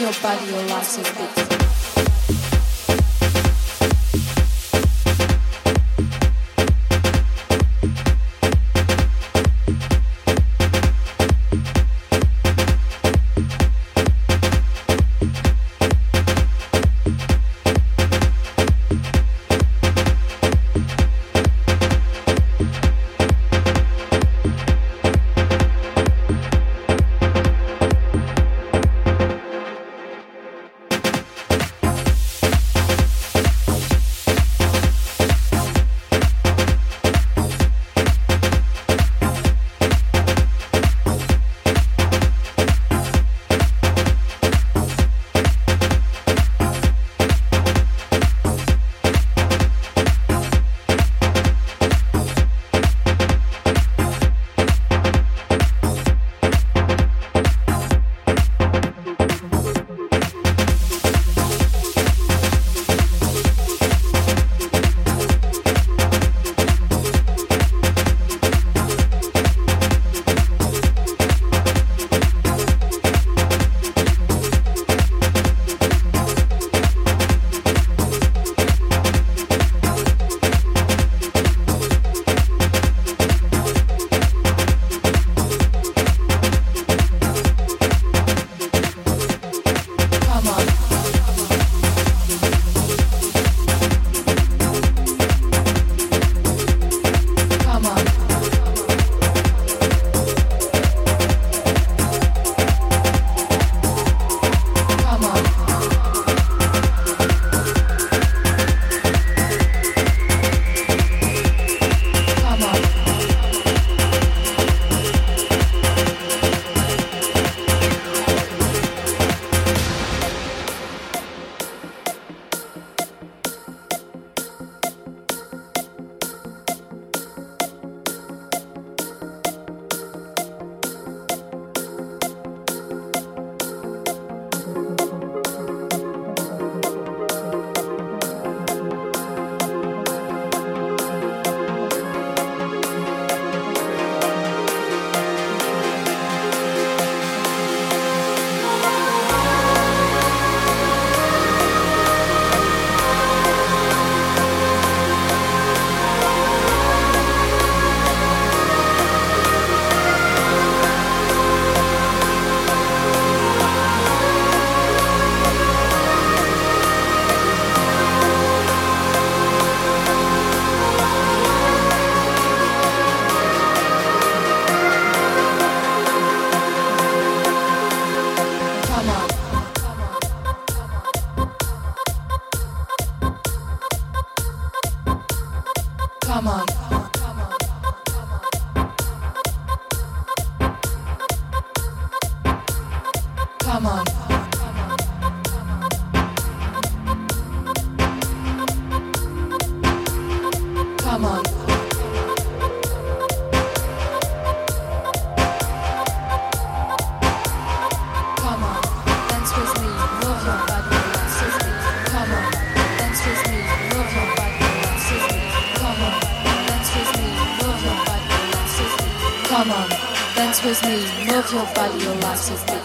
your body, your life, with me, move your body, your life with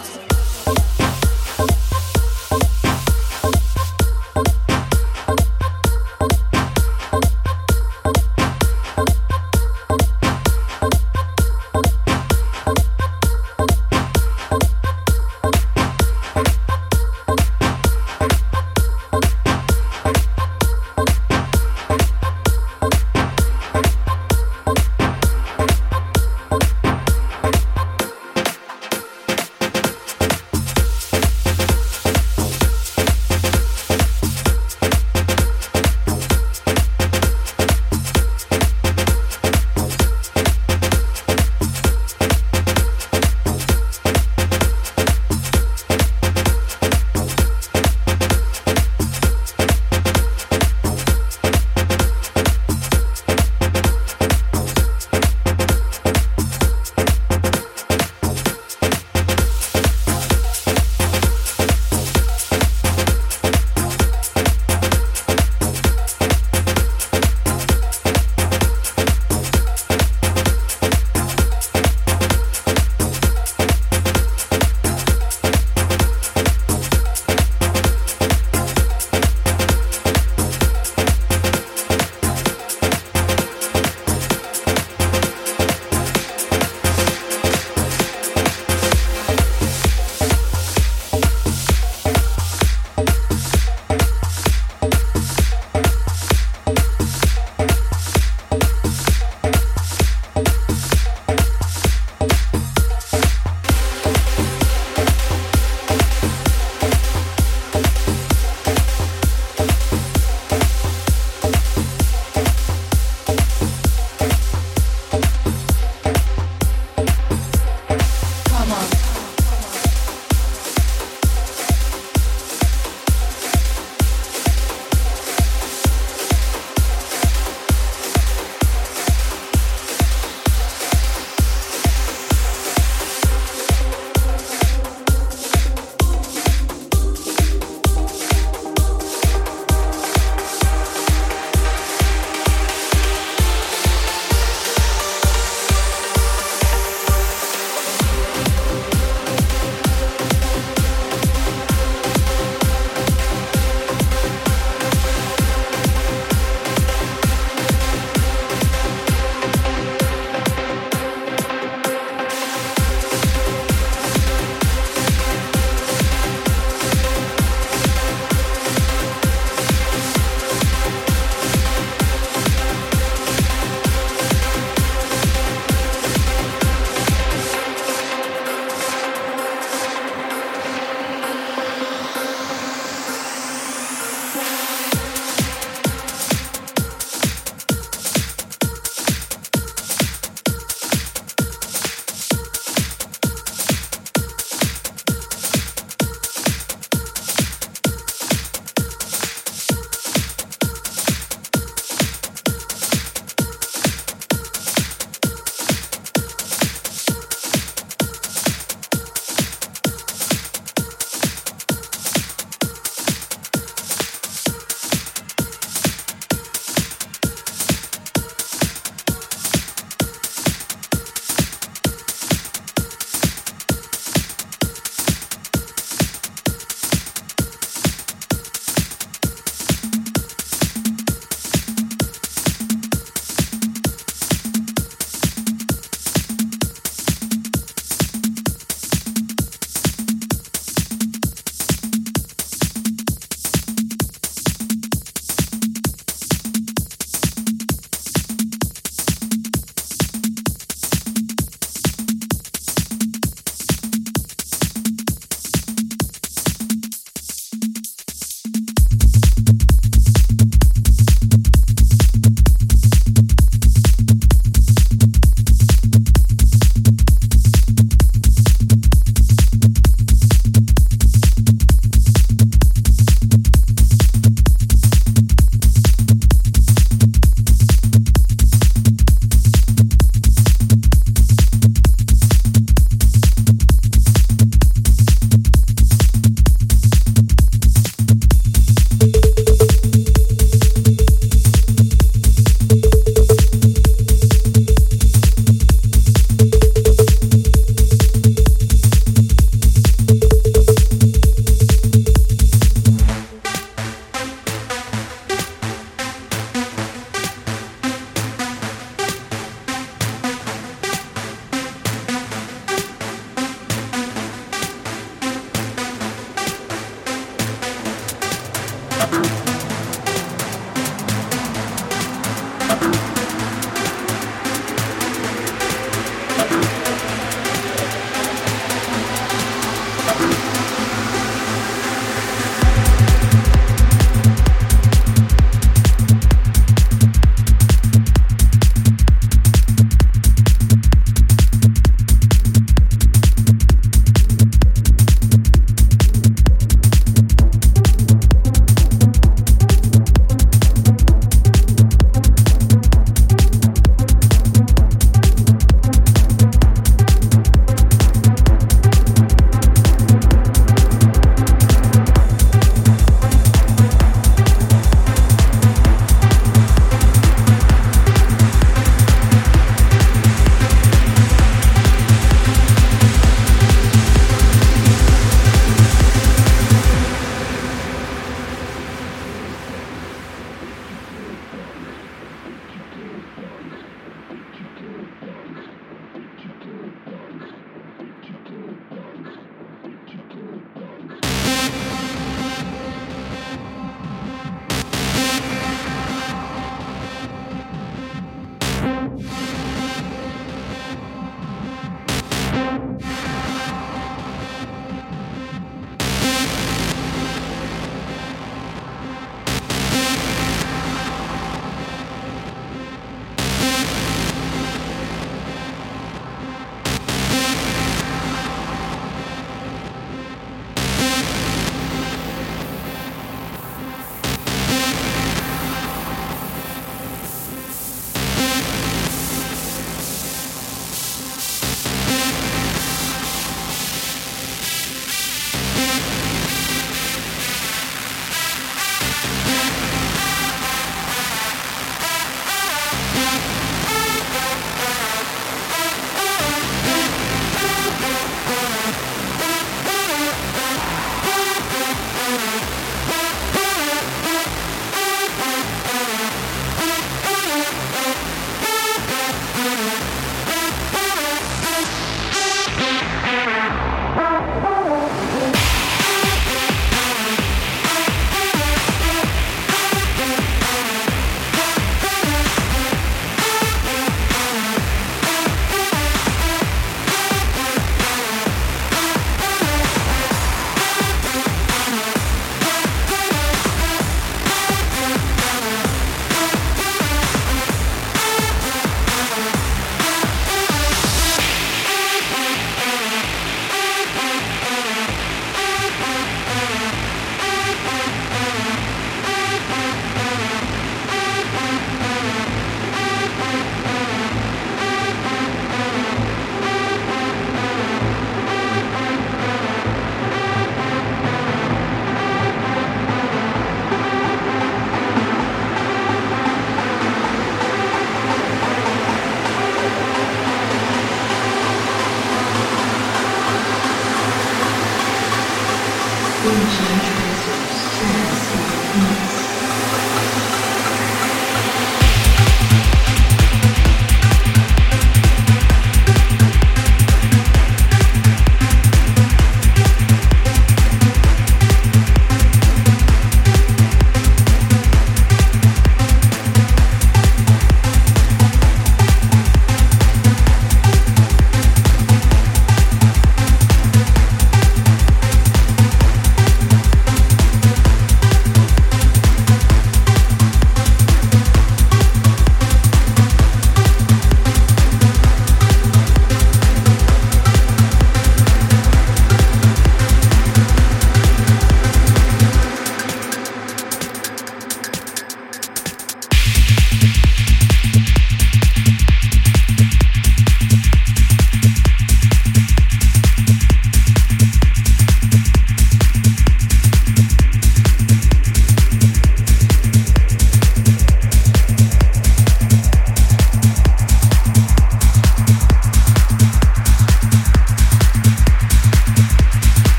问题